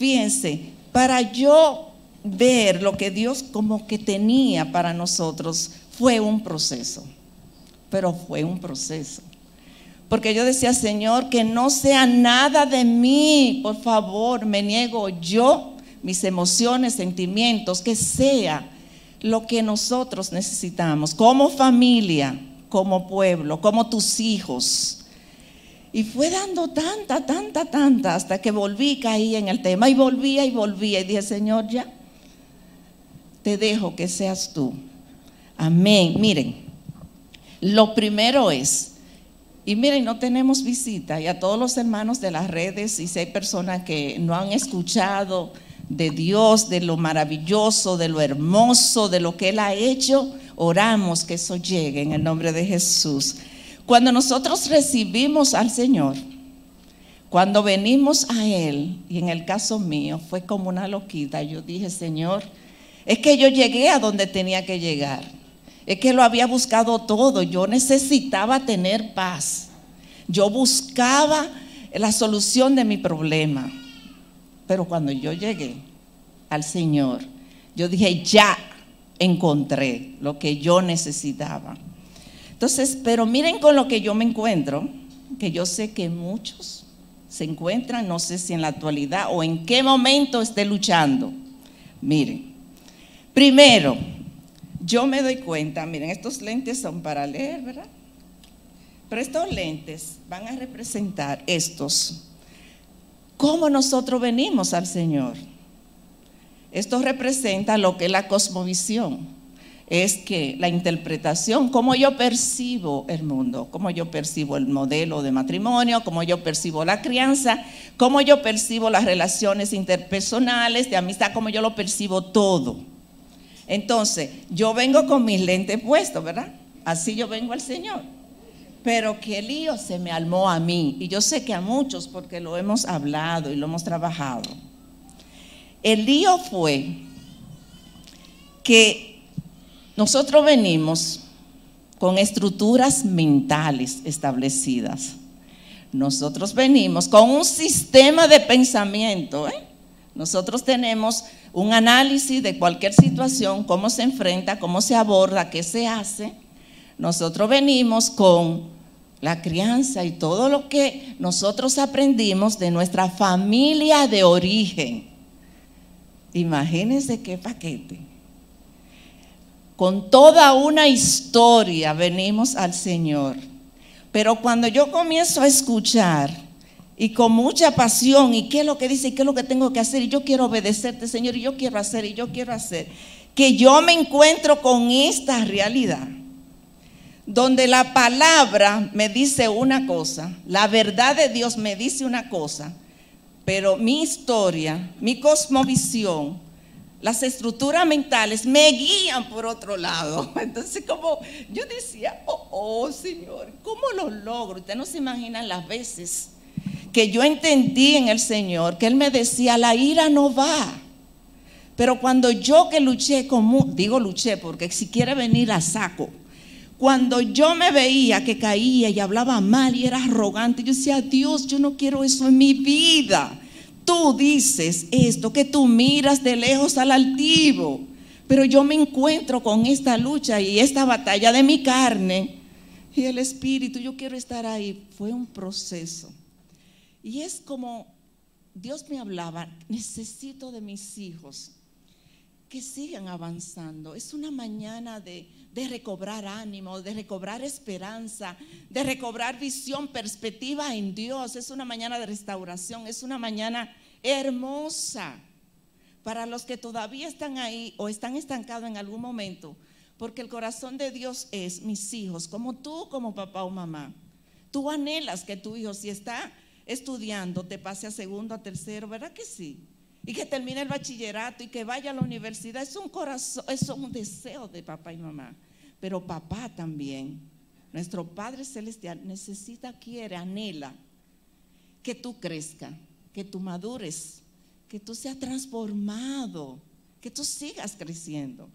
fíjense, para yo ver lo que Dios como que tenía para nosotros, fue un proceso, pero fue un proceso. Porque yo decía, Señor, que no sea nada de mí, por favor, me niego yo, mis emociones, sentimientos, que sea lo que nosotros necesitamos, como familia, como pueblo, como tus hijos. Y fue dando tanta, tanta, tanta, hasta que volví, caí en el tema y volvía y volvía y dije, Señor, ya, te dejo que seas tú. Amén. Miren, lo primero es, y miren, no tenemos visita y a todos los hermanos de las redes y si hay personas que no han escuchado de Dios, de lo maravilloso, de lo hermoso, de lo que Él ha hecho, oramos que eso llegue en el nombre de Jesús. Cuando nosotros recibimos al Señor, cuando venimos a Él, y en el caso mío fue como una loquita, yo dije, Señor, es que yo llegué a donde tenía que llegar. Es que lo había buscado todo. Yo necesitaba tener paz. Yo buscaba la solución de mi problema. Pero cuando yo llegué al Señor, yo dije, ya encontré lo que yo necesitaba. Entonces, pero miren con lo que yo me encuentro, que yo sé que muchos se encuentran, no sé si en la actualidad o en qué momento esté luchando. Miren, primero, yo me doy cuenta, miren, estos lentes son para leer, ¿verdad? Pero estos lentes van a representar estos, cómo nosotros venimos al Señor. Esto representa lo que es la cosmovisión. Es que la interpretación, cómo yo percibo el mundo, cómo yo percibo el modelo de matrimonio, cómo yo percibo la crianza, cómo yo percibo las relaciones interpersonales, de amistad, cómo yo lo percibo todo. Entonces, yo vengo con mis lentes puestos, ¿verdad? Así yo vengo al Señor. Pero qué lío se me armó a mí. Y yo sé que a muchos, porque lo hemos hablado y lo hemos trabajado. El lío fue que nosotros venimos con estructuras mentales establecidas. Nosotros venimos con un sistema de pensamiento. ¿eh? Nosotros tenemos un análisis de cualquier situación, cómo se enfrenta, cómo se aborda, qué se hace. Nosotros venimos con la crianza y todo lo que nosotros aprendimos de nuestra familia de origen. Imagínense qué paquete. Con toda una historia venimos al Señor. Pero cuando yo comienzo a escuchar, y con mucha pasión. ¿Y qué es lo que dice? ¿Y qué es lo que tengo que hacer? Y yo quiero obedecerte, Señor, y yo quiero hacer, y yo quiero hacer. Que yo me encuentro con esta realidad, donde la palabra me dice una cosa, la verdad de Dios me dice una cosa, pero mi historia, mi cosmovisión, las estructuras mentales me guían por otro lado. Entonces, como yo decía, oh, oh, Señor, ¿cómo lo logro? Usted no se imagina las veces que yo entendí en el Señor, que Él me decía, la ira no va. Pero cuando yo que luché con, digo luché porque si quiere venir a saco, cuando yo me veía que caía y hablaba mal y era arrogante, yo decía, Dios, yo no quiero eso en mi vida. Tú dices esto, que tú miras de lejos al altivo, pero yo me encuentro con esta lucha y esta batalla de mi carne y el espíritu, yo quiero estar ahí. Fue un proceso. Y es como Dios me hablaba, necesito de mis hijos que sigan avanzando. Es una mañana de, recobrar ánimo, de recobrar esperanza, de recobrar visión, perspectiva en Dios. Es una mañana de restauración, es una mañana hermosa para los que todavía están ahí o están estancados en algún momento. Porque el corazón de Dios es mis hijos, como tú, como papá o mamá. Tú anhelas que tu hijo, si está estudiando te pase a segundo, a tercero, ¿verdad que sí? Y que termine el bachillerato y que vaya a la universidad. Es un corazón, es un deseo de papá y mamá. Pero papá también, nuestro Padre Celestial, necesita, quiere, anhela que tú crezcas, que tú madures, que tú seas transformado, que tú sigas creciendo,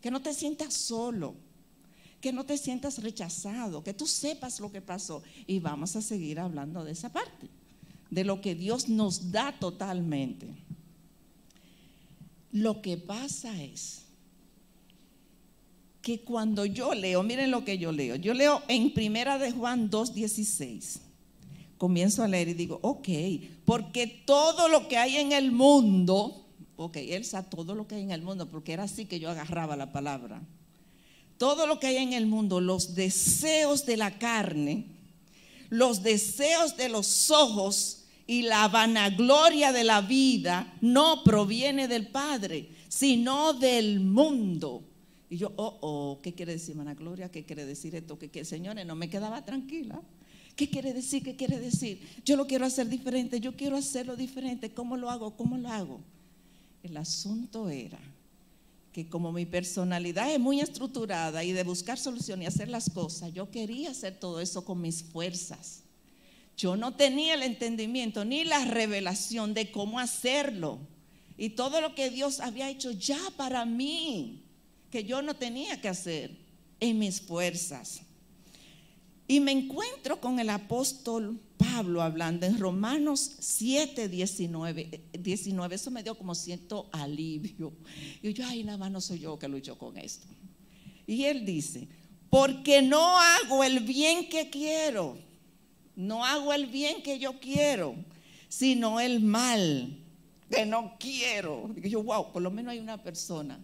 que no te sientas solo, que no te sientas rechazado, que tú sepas lo que pasó. Y vamos a seguir hablando de esa parte de lo que Dios nos da totalmente. Lo que pasa es que cuando yo leo, miren lo que yo leo, yo leo en Primera de Juan 2.16, comienzo a leer y digo, ok, porque todo lo que hay en el mundo, ok, Elsa, todo lo que hay en el mundo, porque era así que yo agarraba la palabra, todo lo que hay en el mundo, los deseos de la carne, los deseos de los ojos y la vanagloria de la vida no proviene del Padre, sino del mundo. Y yo, oh, oh, ¿qué quiere decir vanagloria? ¿Qué quiere decir esto? ¿Qué quiere? Señores, no me quedaba tranquila. ¿Qué quiere decir? ¿Qué quiere decir? Yo lo quiero hacer diferente, yo quiero hacerlo diferente. ¿Cómo lo hago? ¿Cómo lo hago? El asunto era que como mi personalidad es muy estructurada y de buscar solución y hacer las cosas, yo quería hacer todo eso con mis fuerzas. Yo no tenía el entendimiento ni la revelación de cómo hacerlo. Y todo lo que Dios había hecho ya para mí, que yo no tenía que hacer en mis fuerzas. Y me encuentro con el apóstol Pablo hablando en Romanos 7, 19, 19. Eso me dio como cierto alivio. Y yo, ay, nada más no soy yo que lucho con esto. Y él dice, porque no hago el bien que quiero, no hago el bien que yo quiero, sino el mal que no quiero. Y yo, wow, por lo menos hay una persona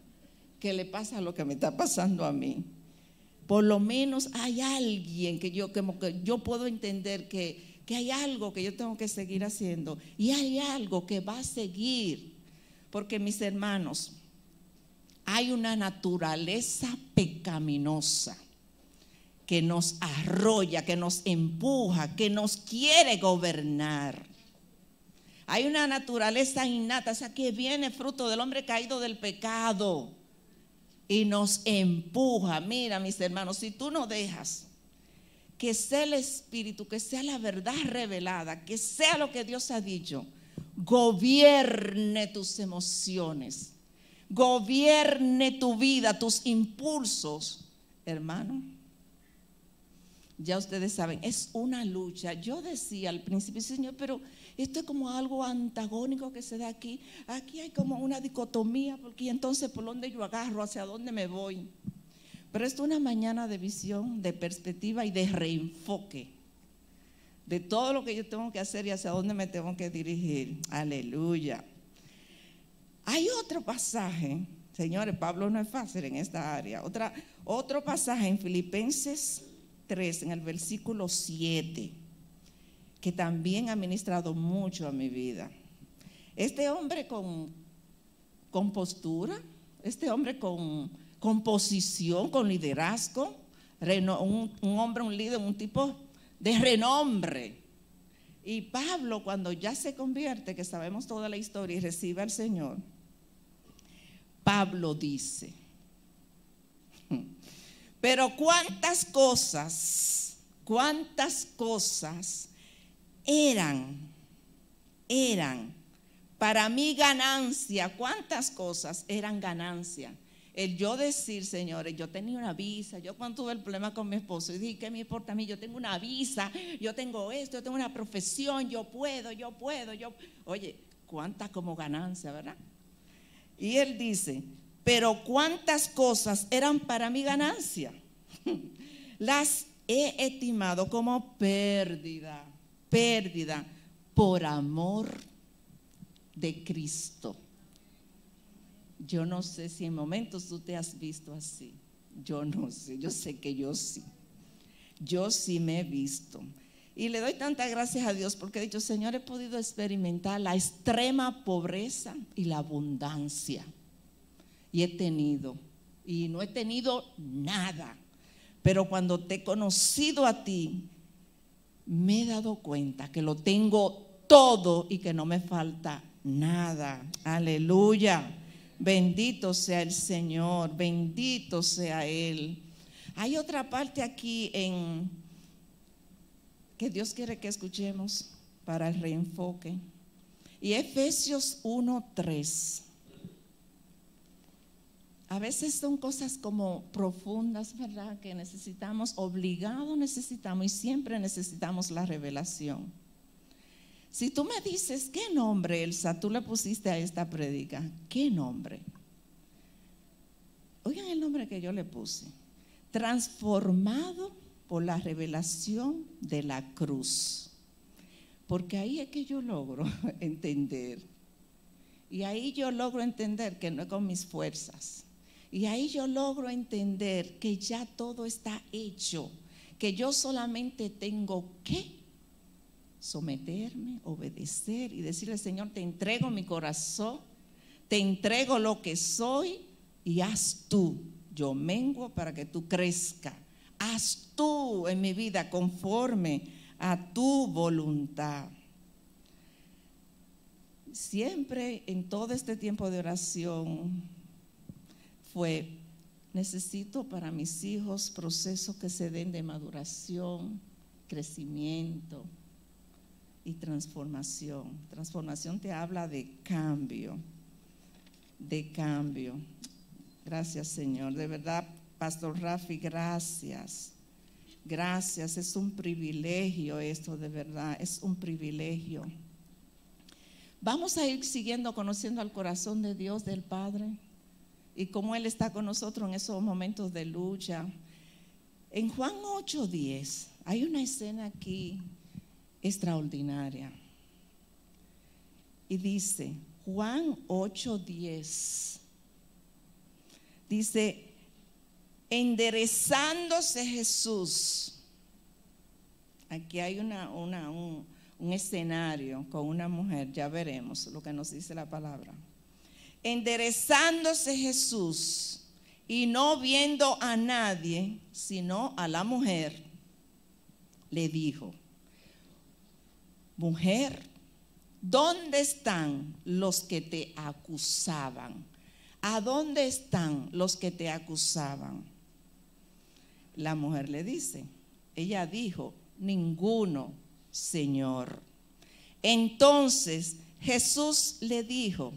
que le pasa lo que me está pasando a mí por lo menos hay alguien que yo, que yo puedo entender que, que hay algo que yo tengo que seguir haciendo y hay algo que va a seguir. Porque mis hermanos, hay una naturaleza pecaminosa que nos arrolla, que nos empuja, que nos quiere gobernar. Hay una naturaleza innata, o sea, que viene fruto del hombre caído del pecado y nos empuja. Mira, mis hermanos, si tú no dejas que sea el Espíritu, que sea la verdad revelada, que sea lo que Dios ha dicho, gobierne tus emociones, gobierne tu vida, tus impulsos, hermano ya ustedes saben, es una lucha. Yo decía al principio, Señor, pero esto es como algo antagónico que se da aquí. Aquí hay como una dicotomía, porque entonces por dónde yo agarro, hacia dónde me voy. Pero esto es una mañana de visión, de perspectiva y de reenfoque de todo lo que yo tengo que hacer y hacia dónde me tengo que dirigir. Aleluya. Hay otro pasaje, señores, Pablo no es fácil en esta área. Otra, otro pasaje en Filipenses 3, en el versículo 7, que también ha ministrado mucho a mi vida. Este hombre con, con postura, este hombre con, con posición, con liderazgo, un, un hombre, un líder, un tipo de renombre. Y Pablo, cuando ya se convierte, que sabemos toda la historia y recibe al Señor, Pablo dice, pero cuántas cosas, cuántas cosas eran, eran para mí ganancia, cuántas cosas eran ganancia. El yo decir, señores, yo tenía una visa, yo cuando tuve el problema con mi esposo, y dije, ¿qué me importa a mí? Yo tengo una visa, yo tengo esto, yo tengo una profesión, yo puedo, yo puedo, yo... Oye, cuántas como ganancia, ¿verdad? Y él dice, pero cuántas cosas eran para mi ganancia. Las he estimado como pérdida, pérdida por amor de Cristo. Yo no sé si en momentos tú te has visto así. Yo no sé, yo sé que yo sí. Yo sí me he visto. Y le doy tantas gracias a Dios porque he dicho, Señor, he podido experimentar la extrema pobreza y la abundancia y he tenido, y no he tenido nada. Pero cuando te he conocido a ti, me he dado cuenta que lo tengo todo y que no me falta nada. Aleluya. Bendito sea el Señor, bendito sea Él. Hay otra parte aquí en que Dios quiere que escuchemos para el reenfoque. Y Efesios 1:3. A veces son cosas como profundas, ¿verdad? Que necesitamos, obligado necesitamos y siempre necesitamos la revelación. Si tú me dices, ¿qué nombre, Elsa, tú le pusiste a esta prédica? ¿Qué nombre? Oigan el nombre que yo le puse. Transformado por la revelación de la cruz. Porque ahí es que yo logro entender. Y ahí yo logro entender que no es con mis fuerzas. Y ahí yo logro entender que ya todo está hecho. Que yo solamente tengo que someterme, obedecer y decirle, Señor, te entrego mi corazón, te entrego lo que soy y haz tú. Yo menguo para que tú crezca. Haz tú en mi vida conforme a tu voluntad. Siempre en todo este tiempo de oración fue, necesito para mis hijos procesos que se den de maduración, crecimiento, y transformación. Transformación te habla de cambio, de cambio. Gracias Señor. De verdad, Pastor Rafi, gracias. Gracias. Es un privilegio esto, de verdad. Es un privilegio. Vamos a ir siguiendo conociendo al corazón de Dios, del Padre, y cómo Él está con nosotros en esos momentos de lucha. En Juan 8:10 hay una escena aquí extraordinaria. Y dice, Juan 8:10, dice, enderezándose Jesús. Aquí hay una, una, un, un escenario con una mujer, ya veremos lo que nos dice la palabra. Enderezándose Jesús y no viendo a nadie, sino a la mujer, le dijo, mujer, ¿dónde están los que te acusaban? ¿A dónde están los que te acusaban? La mujer le dice, ella dijo, ninguno, Señor. Entonces Jesús le dijo,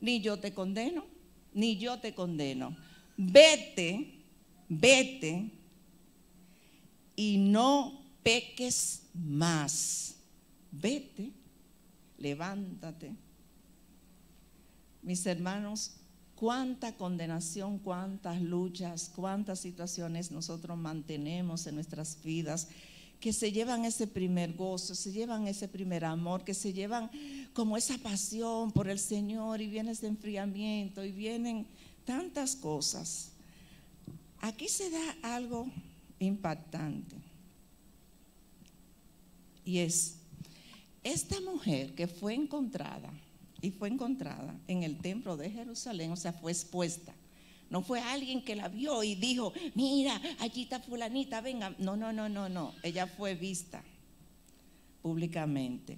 ni yo te condeno, ni yo te condeno. Vete, vete y no peques más vete, levántate. Mis hermanos, cuánta condenación, cuántas luchas, cuántas situaciones nosotros mantenemos en nuestras vidas que se llevan ese primer gozo, se llevan ese primer amor, que se llevan como esa pasión por el Señor y viene ese enfriamiento y vienen tantas cosas. Aquí se da algo impactante y es esta mujer que fue encontrada, y fue encontrada en el templo de Jerusalén, o sea, fue expuesta. No fue alguien que la vio y dijo, mira, allí está fulanita, venga. No, no, no, no, no. Ella fue vista públicamente,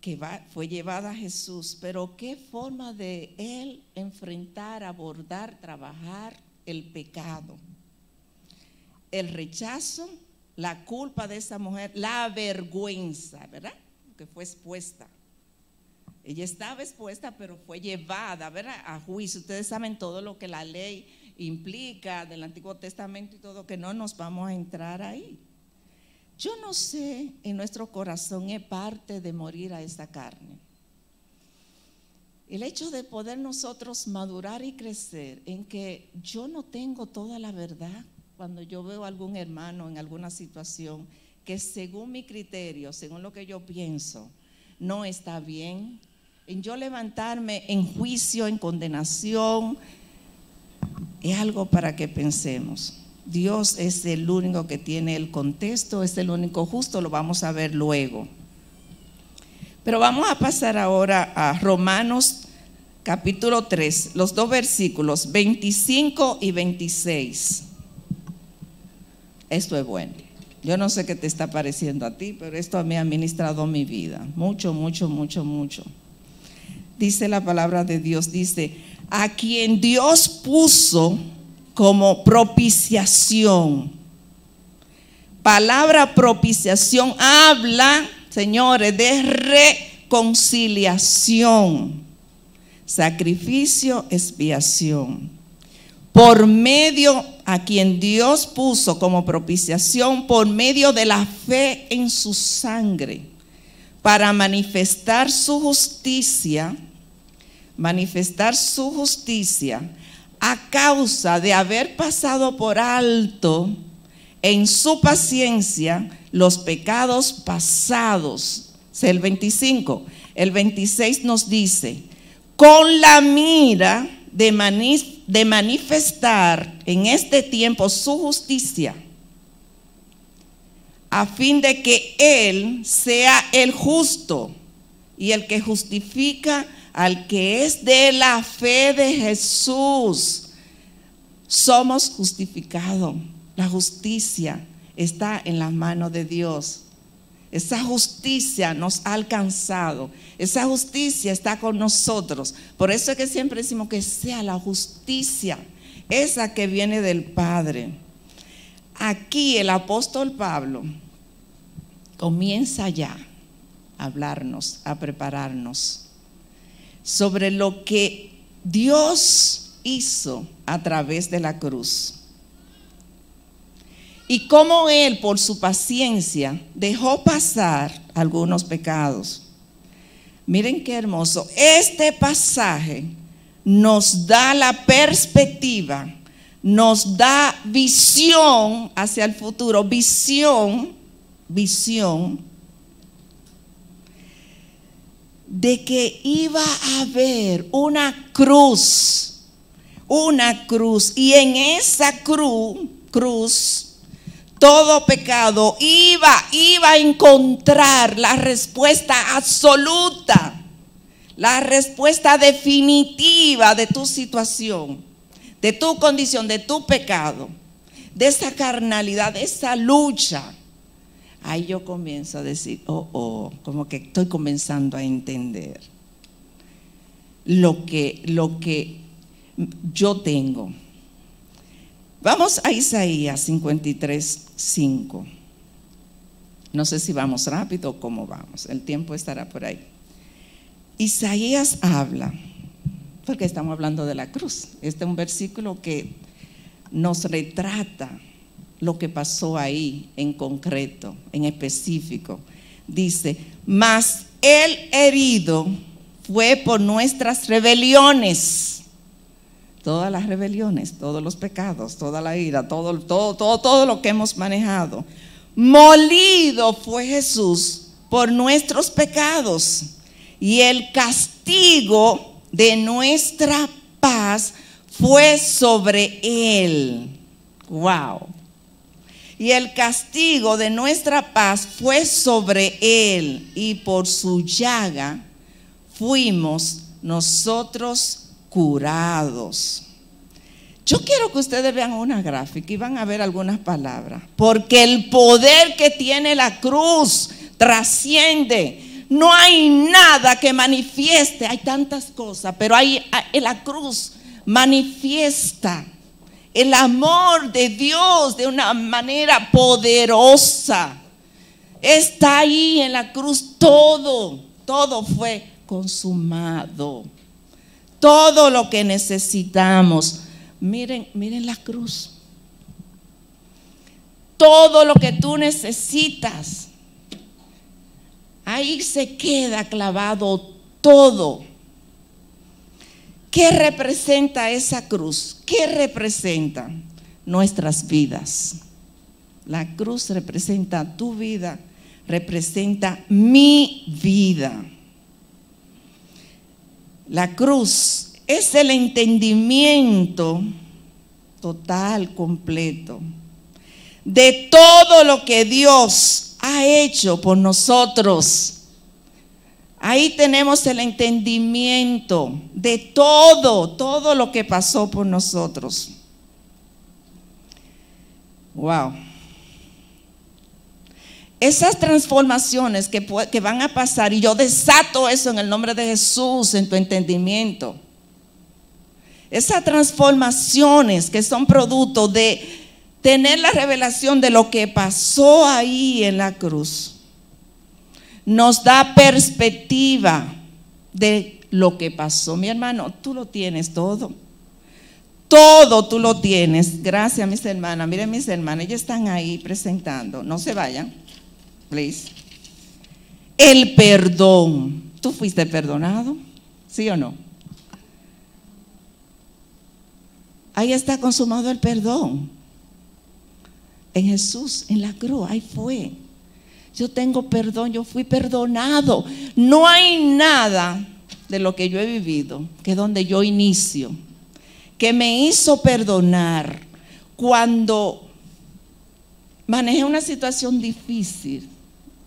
que fue llevada a Jesús. Pero qué forma de él enfrentar, abordar, trabajar el pecado, el rechazo, la culpa de esa mujer, la vergüenza, ¿verdad? que fue expuesta. Ella estaba expuesta, pero fue llevada a juicio. Ustedes saben todo lo que la ley implica del Antiguo Testamento y todo, que no nos vamos a entrar ahí. Yo no sé, en nuestro corazón es parte de morir a esta carne. El hecho de poder nosotros madurar y crecer en que yo no tengo toda la verdad cuando yo veo a algún hermano en alguna situación que según mi criterio, según lo que yo pienso, no está bien, en yo levantarme en juicio, en condenación, es algo para que pensemos. Dios es el único que tiene el contexto, es el único justo, lo vamos a ver luego. Pero vamos a pasar ahora a Romanos capítulo 3, los dos versículos 25 y 26. Esto es bueno. Yo no sé qué te está pareciendo a ti, pero esto me ha ministrado mi vida. Mucho, mucho, mucho, mucho. Dice la palabra de Dios, dice, a quien Dios puso como propiciación. Palabra propiciación habla, señores, de reconciliación, sacrificio, expiación. Por medio a quien Dios puso como propiciación por medio de la fe en su sangre, para manifestar su justicia, manifestar su justicia a causa de haber pasado por alto en su paciencia los pecados pasados. el 25. El 26 nos dice, con la mira de, de manifestar en este tiempo su justicia, a fin de que Él sea el justo y el que justifica al que es de la fe de Jesús. Somos justificados. La justicia está en las manos de Dios. Esa justicia nos ha alcanzado. Esa justicia está con nosotros. Por eso es que siempre decimos que sea la justicia, esa que viene del Padre. Aquí el apóstol Pablo comienza ya a hablarnos, a prepararnos sobre lo que Dios hizo a través de la cruz. Y cómo Él, por su paciencia, dejó pasar algunos pecados. Miren qué hermoso. Este pasaje nos da la perspectiva, nos da visión hacia el futuro, visión, visión de que iba a haber una cruz, una cruz, y en esa cruz, cruz, todo pecado iba, iba a encontrar la respuesta absoluta, la respuesta definitiva de tu situación, de tu condición, de tu pecado, de esa carnalidad, de esa lucha. Ahí yo comienzo a decir, oh, oh, como que estoy comenzando a entender lo que, lo que yo tengo. Vamos a Isaías 53, 5. No sé si vamos rápido o cómo vamos. El tiempo estará por ahí. Isaías habla, porque estamos hablando de la cruz. Este es un versículo que nos retrata lo que pasó ahí en concreto, en específico. Dice, mas el herido fue por nuestras rebeliones todas las rebeliones, todos los pecados, toda la ira, todo, todo, todo, todo lo que hemos manejado. Molido fue Jesús por nuestros pecados y el castigo de nuestra paz fue sobre él. Wow. Y el castigo de nuestra paz fue sobre él y por su llaga fuimos nosotros curados. Yo quiero que ustedes vean una gráfica y van a ver algunas palabras, porque el poder que tiene la cruz trasciende. No hay nada que manifieste, hay tantas cosas, pero hay la cruz manifiesta el amor de Dios de una manera poderosa. Está ahí en la cruz todo, todo fue consumado todo lo que necesitamos. Miren, miren la cruz. Todo lo que tú necesitas. Ahí se queda clavado todo. ¿Qué representa esa cruz? ¿Qué representa? Nuestras vidas. La cruz representa tu vida, representa mi vida. La cruz es el entendimiento total, completo, de todo lo que Dios ha hecho por nosotros. Ahí tenemos el entendimiento de todo, todo lo que pasó por nosotros. Wow. Esas transformaciones que, que, van a pasar, y yo desato eso en el nombre de Jesús en tu entendimiento. Esas transformaciones que son producto de tener la revelación de lo que pasó ahí en la cruz, nos da perspectiva de lo que pasó. Mi hermano, tú lo tienes todo. Todo tú lo tienes. Gracias, mis hermanas. Miren, mis hermanas, ellas están ahí presentando. No se vayan please. el perdón. ¿Tú fuiste perdonado? ¿Sí o no? Ahí está consumado el perdón. En Jesús, en la cruz, ahí fue. Yo tengo perdón, yo fui perdonado. No hay nada de lo que yo he vivido que es donde yo inicio, que me hizo perdonar cuando manejé una situación difícil,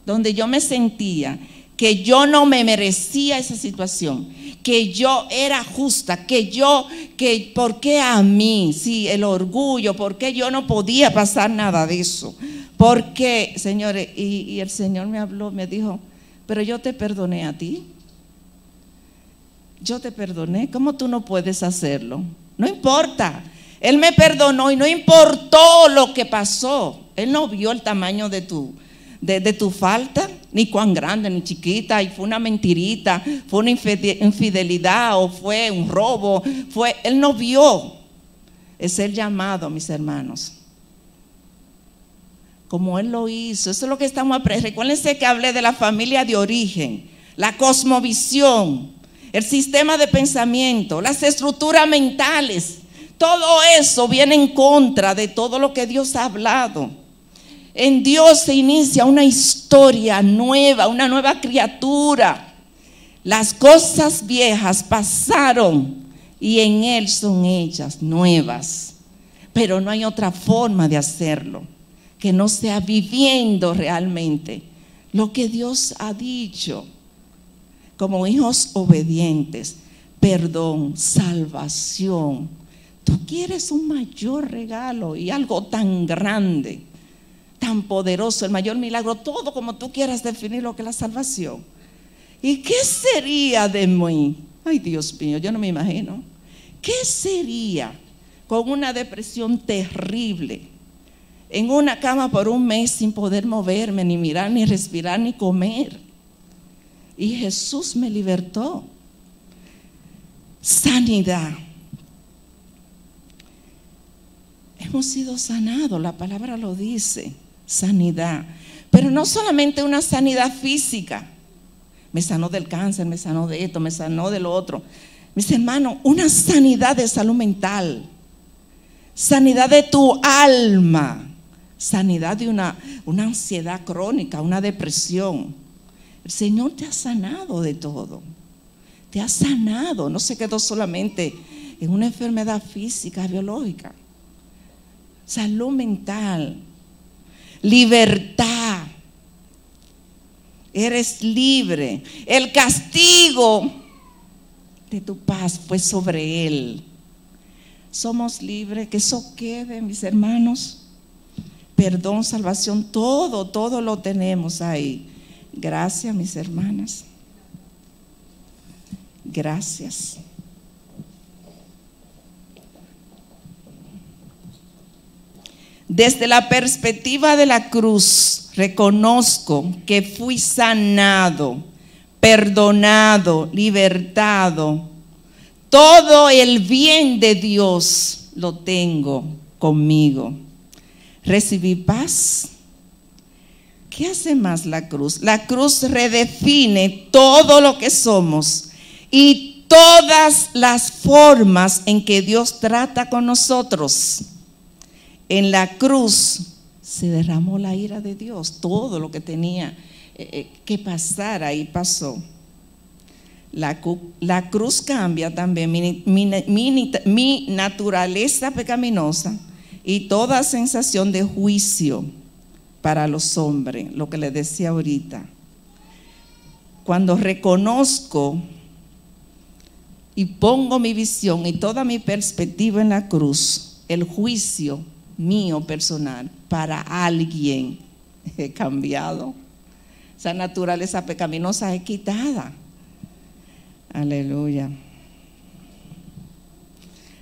donde yo me sentía que yo no me merecía esa situación, que yo era justa, que yo, que por qué a mí, sí, el orgullo, por qué yo no podía pasar nada de eso. Porque, señores, y, el Señor me habló, me dijo, pero yo te perdoné a ti. Yo te perdoné, ¿cómo tú no puedes hacerlo? No importa. Él me perdonó y no importó lo que pasó. Él no vio el tamaño de tu, de, tu falta, ni cuán grande, ni chiquita, y fue una mentirita, fue una infidelidad o fue un robo, fue, él no vio. Es el llamado, mis hermanos. Como él lo hizo, eso es lo que estamos aprendiendo. Recuérdense que hablé de la familia de origen, la cosmovisión, el sistema de pensamiento, las estructuras mentales. Todo eso viene en contra de todo lo que Dios ha hablado. En Dios se inicia una historia nueva, una nueva criatura. Las cosas viejas pasaron y en Él son ellas nuevas. Pero no hay otra forma de hacerlo que no sea viviendo realmente lo que Dios ha dicho como hijos obedientes. Perdón, salvación. Tú quieres un mayor regalo y algo tan grande tan poderoso, el mayor milagro, todo como tú quieras definir lo que es la salvación. ¿Y qué sería de mí? Ay, Dios mío, yo no me imagino. ¿Qué sería con una depresión terrible? En una cama por un mes sin poder moverme, ni mirar, ni respirar, ni comer. Y Jesús me libertó. Sanidad. Hemos sido sanados, la palabra lo dice sanidad. Pero no solamente una sanidad física. Me sanó del cáncer, me sanó de esto, me sanó de lo otro. Mis hermanos, una sanidad de salud mental. Sanidad de tu alma. Sanidad de una, una ansiedad crónica, una depresión. El Señor te ha sanado de todo. Te ha sanado. No se quedó solamente en una enfermedad física, biológica. Salud mental libertad. Eres libre. El castigo de tu paz fue sobre él. Somos libres, que eso quede, mis hermanos. Perdón, salvación, todo, todo lo tenemos ahí. Gracias, mis hermanas. Gracias. Desde la perspectiva de la cruz, reconozco que fui sanado, perdonado, libertado. Todo el bien de Dios lo tengo conmigo. Recibí paz. ¿Qué hace más la cruz? La cruz redefine todo lo que somos y todas las formas en que Dios trata con nosotros en la cruz se derramó la ira de Dios. Todo lo que tenía eh, eh, que pasar ahí pasó. La, cruz cambia también mi, mi naturaleza pecaminosa y toda sensación de juicio para los hombres, lo que les decía ahorita. Cuando reconozco y pongo mi visión y toda mi perspectiva en la cruz, el juicio mío personal para alguien he cambiado. Esa naturaleza pecaminosa es quitada. Aleluya.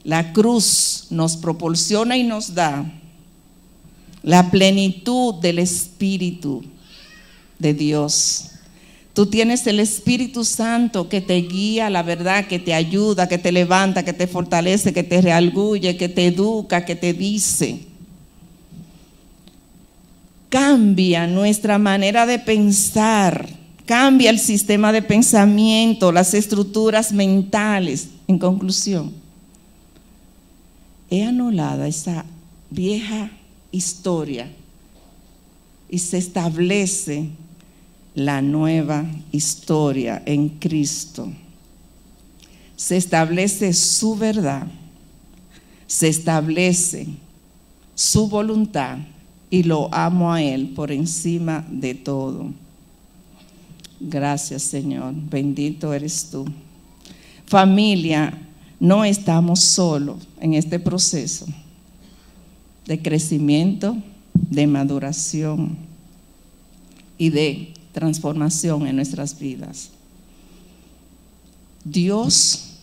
La cruz nos proporciona y nos da la plenitud del Espíritu de Dios. Tú tienes el Espíritu Santo que te guía la verdad, que te ayuda, que te levanta, que te fortalece, que te realguye, que te educa, que te dice. Cambia nuestra manera de pensar cambia el sistema de pensamiento, las estructuras mentales. En conclusión, he anulada esa vieja historia y se establece la nueva historia en Cristo. Se establece su verdad, se establece su voluntad y lo amo a Él por encima de todo. Gracias Señor, bendito eres tú. Familia, no estamos solos en este proceso de crecimiento, de maduración y de transformación en nuestras vidas. Dios,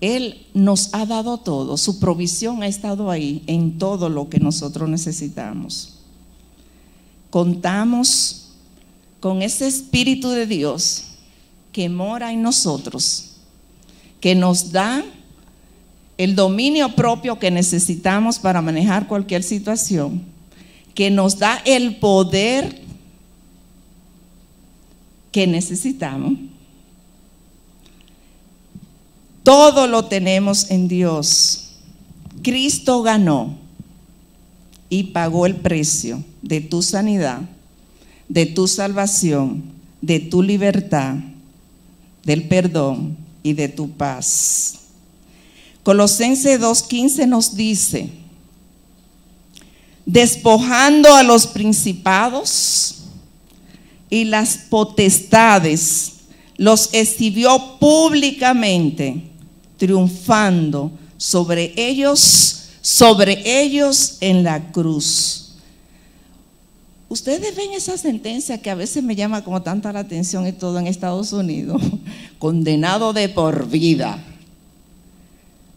Él nos ha dado todo, su provisión ha estado ahí en todo lo que nosotros necesitamos. Contamos con ese Espíritu de Dios que mora en nosotros, que nos da el dominio propio que necesitamos para manejar cualquier situación, que nos da el poder que necesitamos. Todo lo tenemos en Dios. Cristo ganó y pagó el precio de tu sanidad, de tu salvación, de tu libertad, del perdón y de tu paz. Colosenses 2.15 nos dice, despojando a los principados y las potestades, los exhibió públicamente, triunfando sobre ellos, sobre ellos en la cruz. Ustedes ven esa sentencia que a veces me llama como tanta la atención y todo en Estados Unidos, condenado de por vida.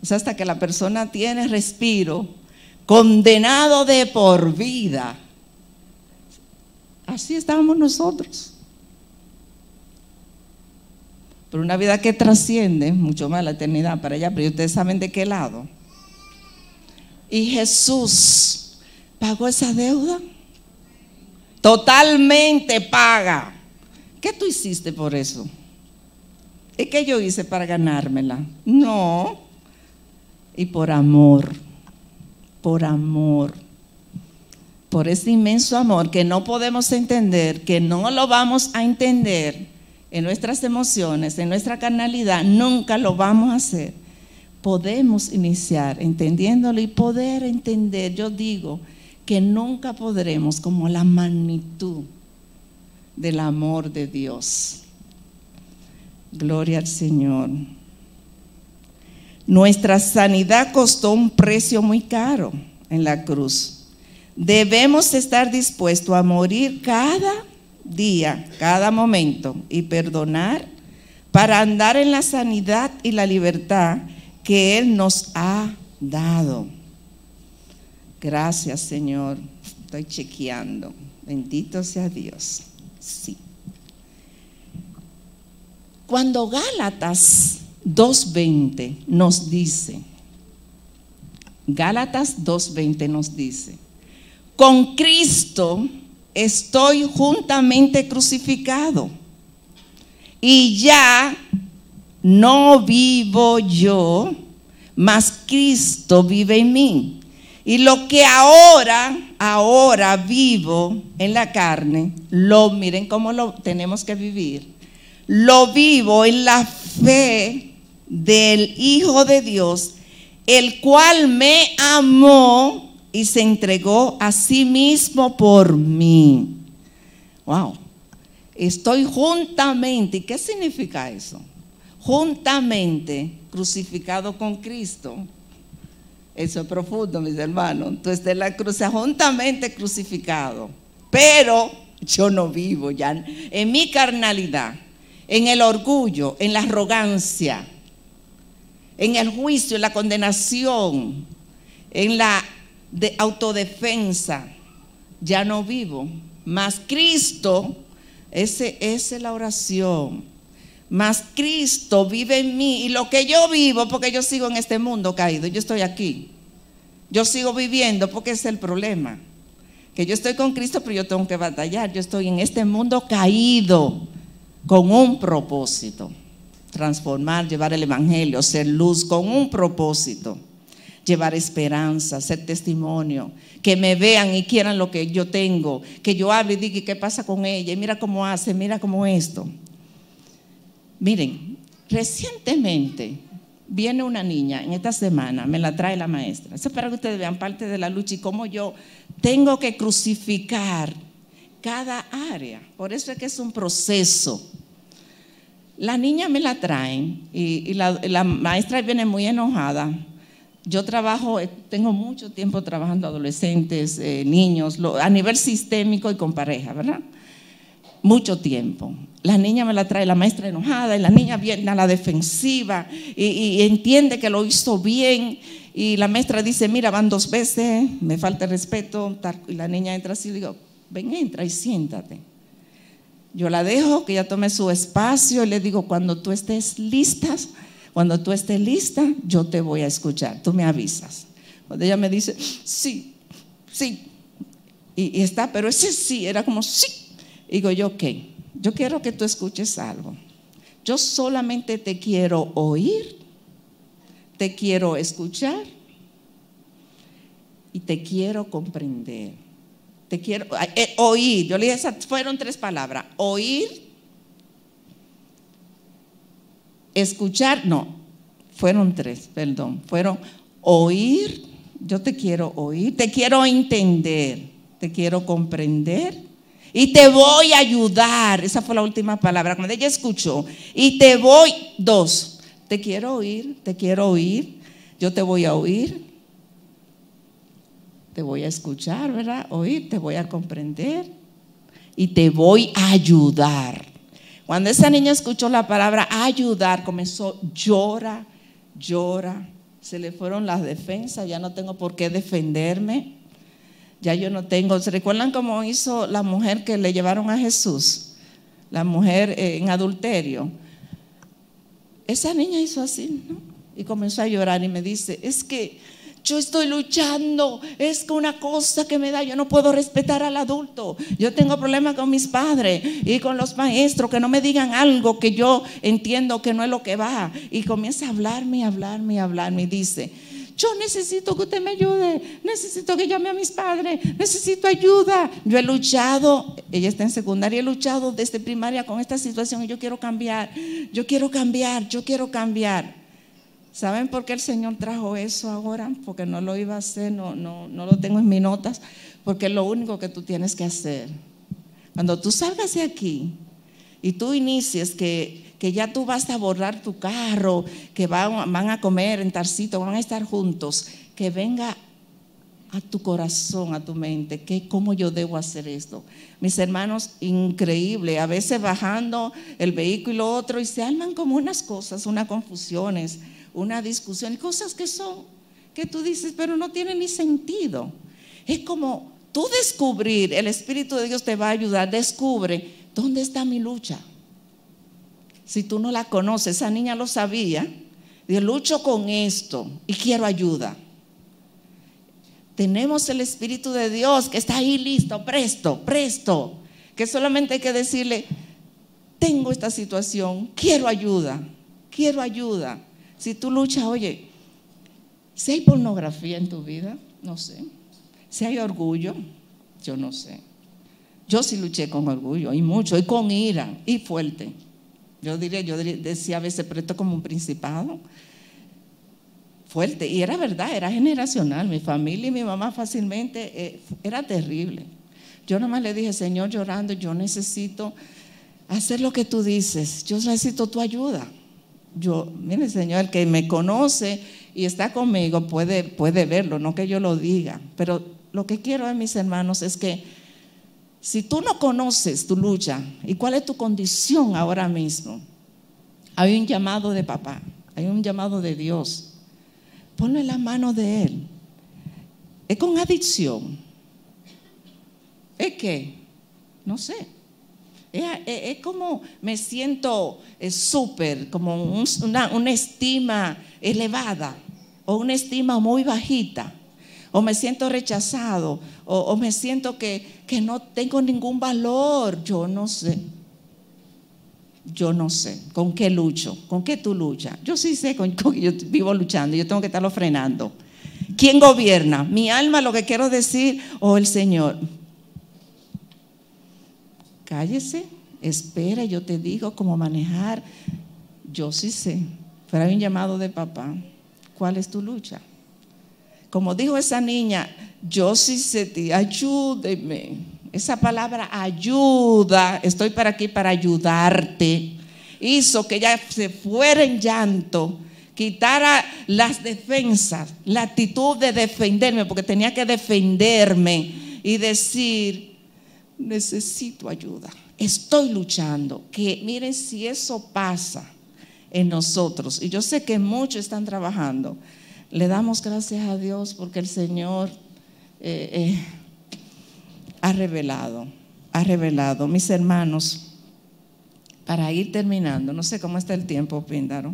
O sea, hasta que la persona tiene respiro, condenado de por vida. Así estábamos nosotros. Pero una vida que trasciende mucho más la eternidad para allá, pero ustedes saben de qué lado. Y Jesús pagó esa deuda. Totalmente paga. ¿Qué tú hiciste por eso? ¿Y qué yo hice para ganármela? No y por amor, por amor, por ese inmenso amor que no podemos entender, que no lo vamos a entender en nuestras emociones, en nuestra carnalidad, nunca lo vamos a hacer. Podemos iniciar entendiéndolo y poder entender, yo digo, que nunca podremos como la magnitud del amor de Dios. Gloria al Señor. Nuestra sanidad costó un precio muy caro en la cruz. Debemos estar dispuestos a morir cada día, cada momento y perdonar para andar en la sanidad y la libertad que Él nos ha dado. Gracias, Señor. Estoy chequeando. Bendito sea Dios. Sí. Cuando Gálatas 2.20 nos dice, Gálatas 2.20 nos dice, con Cristo estoy juntamente crucificado y ya no vivo yo, mas Cristo vive en mí. Y lo que ahora, ahora vivo en la carne, lo miren cómo lo tenemos que vivir. Lo vivo en la fe del Hijo de Dios, el cual me amó y se entregó a sí mismo por mí. Wow. Estoy juntamente, ¿y qué significa eso? Juntamente crucificado con Cristo. Eso es profundo, mis hermanos. Entonces, de la cruz, juntamente crucificado. Pero yo no vivo ya en mi carnalidad, en el orgullo, en la arrogancia en el juicio, en la condenación, en la de autodefensa, ya no vivo. Más Cristo, ese, esa es la oración. Más Cristo vive en mí. Y lo que yo vivo, porque yo sigo en este mundo caído, yo estoy aquí. Yo sigo viviendo porque es el problema. que yo estoy con Cristo, pero yo tengo que batallar. Yo estoy en este mundo caído con un propósito. Transformar, llevar el Evangelio, ser luz con un propósito. Llevar esperanza, ser testimonio. Que me vean y quieran lo que yo tengo. Que yo hable y diga, ¿qué pasa con ella? Y mira cómo hace, mira cómo esto. Miren, recientemente viene una niña en esta semana, me la trae la maestra. Eso es para que ustedes vean parte de la lucha y cómo yo tengo que crucificar cada área. Por eso es que es un proceso. La niña me la traen y, la, maestra viene muy enojada. Yo trabajo, eh, tengo mucho tiempo trabajando adolescentes, eh, niños, a nivel sistémico y con pareja, ¿verdad? Mucho tiempo. La niña me la trae la maestra enojada y la niña viene a la defensiva y, entiende que lo hizo bien y la maestra dice, mira, van dos veces, me falta respeto. Y la niña entra así y digo, ven, entra y siéntate. Yo la dejo, que ella tome su espacio y le digo, cuando tú estés lista, cuando tú estés lista, yo te voy a escuchar, tú me avisas. Cuando ella me dice, sí, sí, y, está, pero ese sí, era como sí. digo yo, ok, yo quiero que tú escuches algo. Yo solamente te quiero oír, te quiero escuchar y te quiero comprender te quiero eh, oír. Yo le dije, esas fueron tres palabras. Oír, escuchar, no, fueron tres, perdón. Fueron oír, yo te quiero oír, te quiero entender, te quiero comprender y te voy a ayudar. Esa fue la última palabra. Cuando ella escuchó, y te voy, dos, te quiero oír, te quiero oír, yo te voy a oír te voy a escuchar, ¿verdad? Oír, te voy a comprender y te voy a ayudar. Cuando esa niña escuchó la palabra ayudar, comenzó llora, llora. Se le fueron las defensas, ya no tengo por qué defenderme. Ya yo no tengo. ¿Se recuerdan cómo hizo la mujer que le llevaron a Jesús? La mujer eh, en adulterio. Esa niña hizo así, ¿no? Y comenzó a llorar y me dice, es que yo estoy luchando, es una cosa que me da, yo no puedo respetar al adulto. Yo tengo problemas con mis padres y con los maestros que no me digan algo que yo entiendo que no es lo que va. Y comienza a hablarme, hablarme, hablarme y dice, yo necesito que usted me ayude, necesito que llame a mis padres, necesito ayuda. Yo he luchado, ella está en secundaria, he luchado desde primaria con esta situación y yo quiero cambiar, yo quiero cambiar, yo quiero cambiar. ¿Saben por qué el Señor trajo eso ahora? Porque no lo iba a hacer, no, no, no lo tengo en mis notas, porque es lo único que tú tienes que hacer. Cuando tú salgas de aquí y tú inicies que, que ya tú vas a borrar tu carro, que van, van a comer en Tarcito, van a estar juntos, que venga a tu corazón, a tu mente, que cómo yo debo hacer esto. Mis hermanos, increíble, a veces bajando el vehículo otro y se arman como unas cosas, unas confusiones una discusión, cosas que son, que tú dices, pero no tienen ni sentido. Es como tú descubrir, el Espíritu de Dios te va a ayudar, descubre dónde está mi lucha. Si tú no la conoces, esa niña lo sabía, yo lucho con esto y quiero ayuda. Tenemos el Espíritu de Dios que está ahí listo, presto, presto, que solamente hay que decirle, tengo esta situación, quiero ayuda, quiero ayuda. Si tú luchas, oye, si hay pornografía en tu vida, no sé. Si hay orgullo, yo no sé. Yo sí luché con orgullo y mucho, y con ira, y fuerte. Yo diría, yo decía a veces, pero esto como un principado. Fuerte, y era verdad, era generacional. Mi familia y mi mamá fácilmente, eh, era terrible. Yo nomás le dije, Señor, llorando, yo necesito hacer lo que tú dices, yo necesito tu ayuda yo, mire Señor, el que me conoce y está conmigo puede, puede verlo, no que yo lo diga. Pero lo que quiero, de mis hermanos, es que si tú no conoces tu lucha y cuál es tu condición ahora mismo, hay un llamado de papá, hay un llamado de Dios. Ponle la mano de Él. Es con adicción. ¿Es que No sé. Es, como me siento súper, como una, una estima elevada o una estima muy bajita. o me siento rechazado, o, me siento que, que no tengo ningún valor. Yo no sé. Yo no sé con qué lucho, con qué tú luchas. Yo sí sé con, qué yo vivo luchando, yo tengo que estarlo frenando. ¿Quién gobierna? ¿Mi alma, lo que quiero decir, o el Señor? Cállese, espera, yo te digo cómo manejar. Yo sí sé, pero hay un llamado de papá. ¿Cuál es tu lucha? Como dijo esa niña, yo sí sé ti, ayúdeme. Esa palabra ayuda, estoy para aquí para ayudarte, hizo que ella se fuera en llanto, quitara las defensas, la actitud de defenderme, porque tenía que defenderme y decir, necesito ayuda, estoy luchando. Que miren si eso pasa en nosotros, y yo sé que muchos están trabajando, le damos gracias a Dios porque el Señor... Eh, eh, ha revelado, ha revelado. Mis hermanos, para ir terminando, no sé cómo está el tiempo, Píndaro.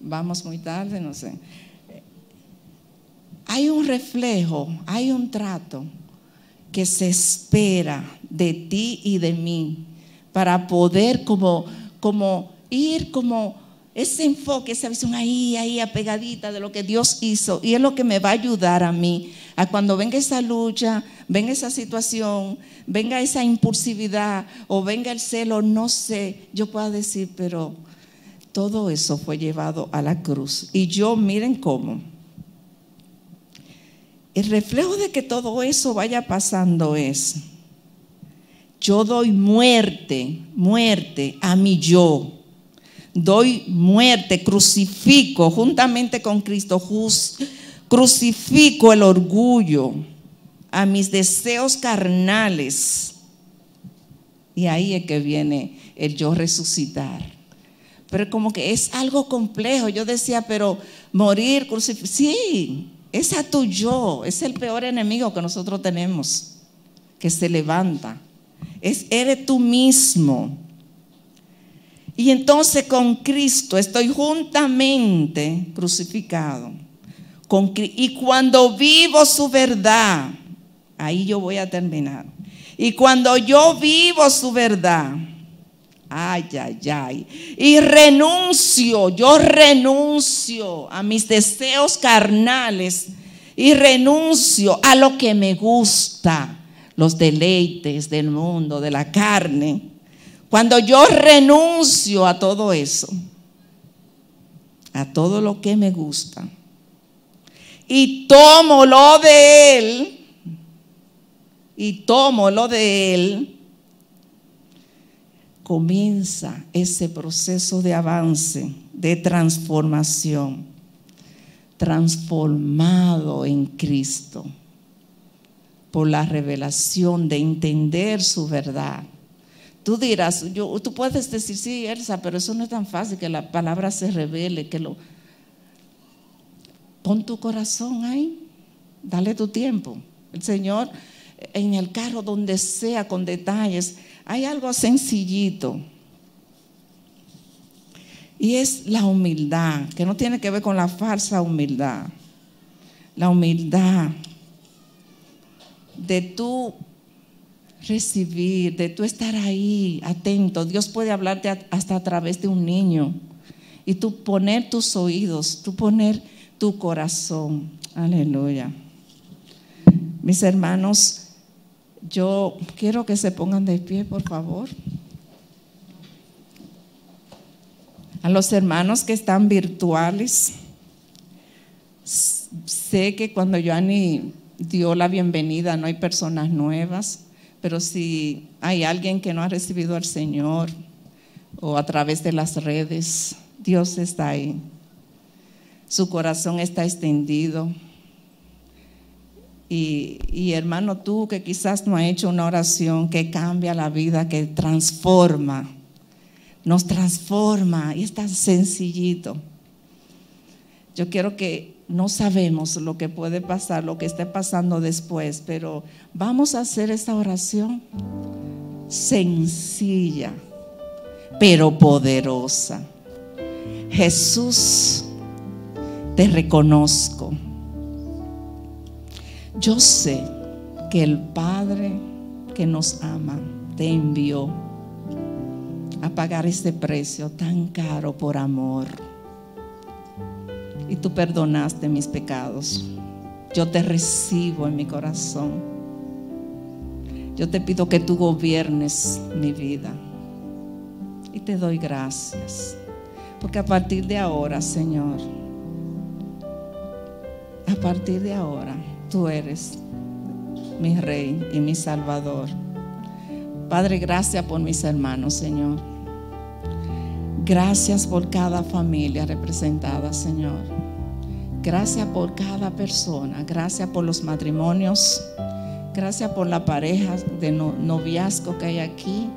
Vamos muy tarde, no sé. Hay un reflejo, hay un trato que se espera de ti y de mí para poder como, como ir como ese enfoque, esa visión ahí, ahí apegadita de lo que Dios hizo. Y es lo que me va a ayudar a mí a cuando venga esa lucha, venga esa situación, venga esa impulsividad o venga el celo, no sé, yo puedo decir, pero todo eso fue llevado a la cruz. Y yo, miren cómo. El reflejo de que todo eso vaya pasando es, yo doy muerte, muerte a mi yo. Doy muerte, crucifico juntamente con Cristo, crucifico el orgullo a mis deseos carnales. Y ahí es que viene el yo resucitar. Pero como que es algo complejo. Yo decía, pero morir, crucificar. Sí, es a tu yo. Es el peor enemigo que nosotros tenemos, que se levanta. Es, eres tú mismo. Y entonces con Cristo estoy juntamente crucificado. Con, y cuando vivo su verdad, ahí yo voy a terminar. Y cuando yo vivo su verdad, ay, ay, ay, y renuncio, yo renuncio a mis deseos carnales y renuncio a lo que me gusta, los deleites del mundo, de la carne. Cuando yo renuncio a todo eso, a todo lo que me gusta, y tomo lo de Él, y tomo lo de Él, comienza ese proceso de avance, de transformación, transformado en Cristo por la revelación de entender su verdad Tú dirás, yo, tú puedes decir, sí, Elsa, pero eso no es tan fácil que la palabra se revele, que lo... Pon tu corazón ahí, dale tu tiempo. El Señor, en el carro, donde sea, con detalles, hay algo sencillito. Y es la humildad, que no tiene que ver con la falsa humildad. La humildad de tú recibir, de tú estar ahí atento. Dios puede hablarte hasta a través de un niño. Y tú poner tus oídos, tú poner tu corazón. Aleluya. Mis hermanos, yo quiero que se pongan de pie, por favor. A los hermanos que están virtuales, sé que cuando Joanny dio la bienvenida no hay personas nuevas. Pero si hay alguien que no ha recibido al Señor o a través de las redes, Dios está ahí. Su corazón está extendido. Y, hermano, tú que quizás no has hecho una oración que cambia la vida, que transforma, nos transforma y es tan sencillito. Yo quiero que no sabemos lo que puede pasar, lo que esté pasando después, pero vamos a hacer esta oración sencilla, pero poderosa. Jesús, te reconozco Yo sé que el Padre que nos ama te envió a pagar este precio tan caro por amor. Y tú perdonaste mis pecados. Yo te recibo en mi corazón. Yo te pido que tú gobiernes mi vida. Y te doy gracias. Porque a partir de ahora, Señor, a partir de ahora, tú eres mi Rey y mi Salvador. Padre, gracias por mis hermanos, Señor. Gracias por cada familia representada, Señor. Gracias por cada persona. Gracias por los matrimonios. Gracias por la pareja de noviazgo que hay aquí.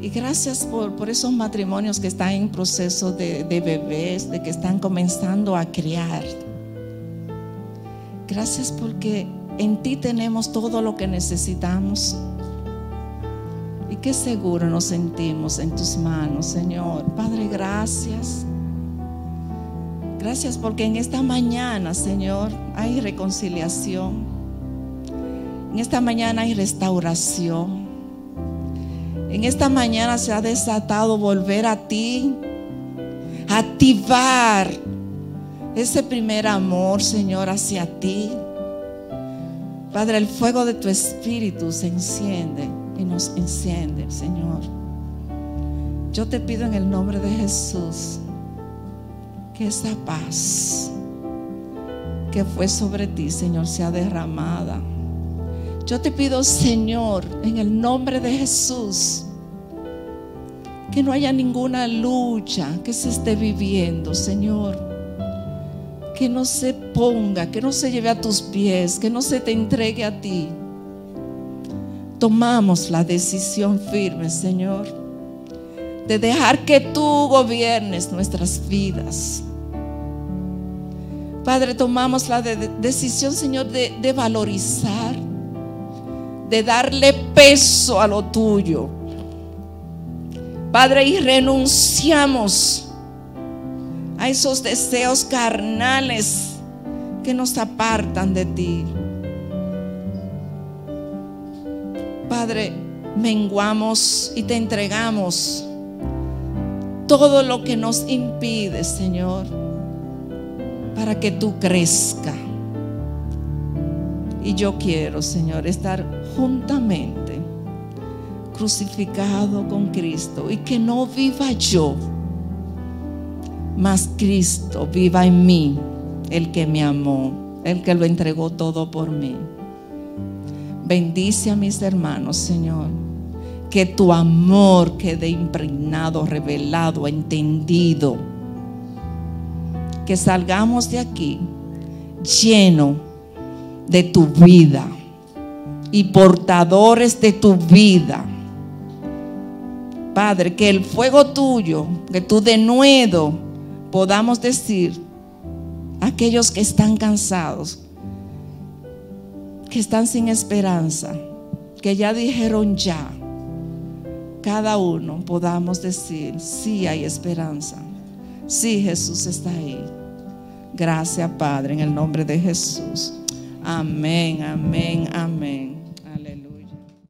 Y gracias por, esos matrimonios que están en proceso de, de bebés, de que están comenzando a criar. Gracias porque en ti tenemos todo lo que necesitamos. Y qué seguro nos sentimos en tus manos, Señor. Padre, gracias. Gracias porque en esta mañana, Señor, hay reconciliación. En esta mañana hay restauración. En esta mañana se ha desatado volver a ti, activar ese primer amor, Señor, hacia ti. Padre, el fuego de tu espíritu se enciende y nos enciende, Señor. Yo te pido en el nombre de Jesús que esa paz que fue sobre ti, Señor, sea derramada. Yo te pido, Señor, en el nombre de Jesús, que no haya ninguna lucha que se esté viviendo, Señor. Que no se ponga, que no se lleve a tus pies, que no se te entregue a ti tomamos la decisión firme, Señor, de dejar que tú gobiernes nuestras vidas. Padre, tomamos la decisión, Señor, de, de valorizar, de darle peso a lo tuyo. Padre, y renunciamos a esos deseos carnales que nos apartan de ti. Padre, menguamos y te entregamos todo lo que nos impide, Señor, para que tú crezca. Y yo quiero, Señor, estar juntamente crucificado con Cristo y que no viva yo, mas Cristo viva en mí, el que me amó, el que lo entregó todo por mí. Bendice a mis hermanos, Señor. Que tu amor quede impregnado, revelado, entendido. Que salgamos de aquí lleno de tu vida y portadores de tu vida. Padre, que el fuego tuyo, que tú de nuevo podamos decir a aquellos que están cansados, que están sin esperanza, que ya dijeron ya, cada uno podamos decir, sí hay esperanza, sí Jesús está ahí. Gracias Padre, en el nombre de Jesús. Amén, amén, amén.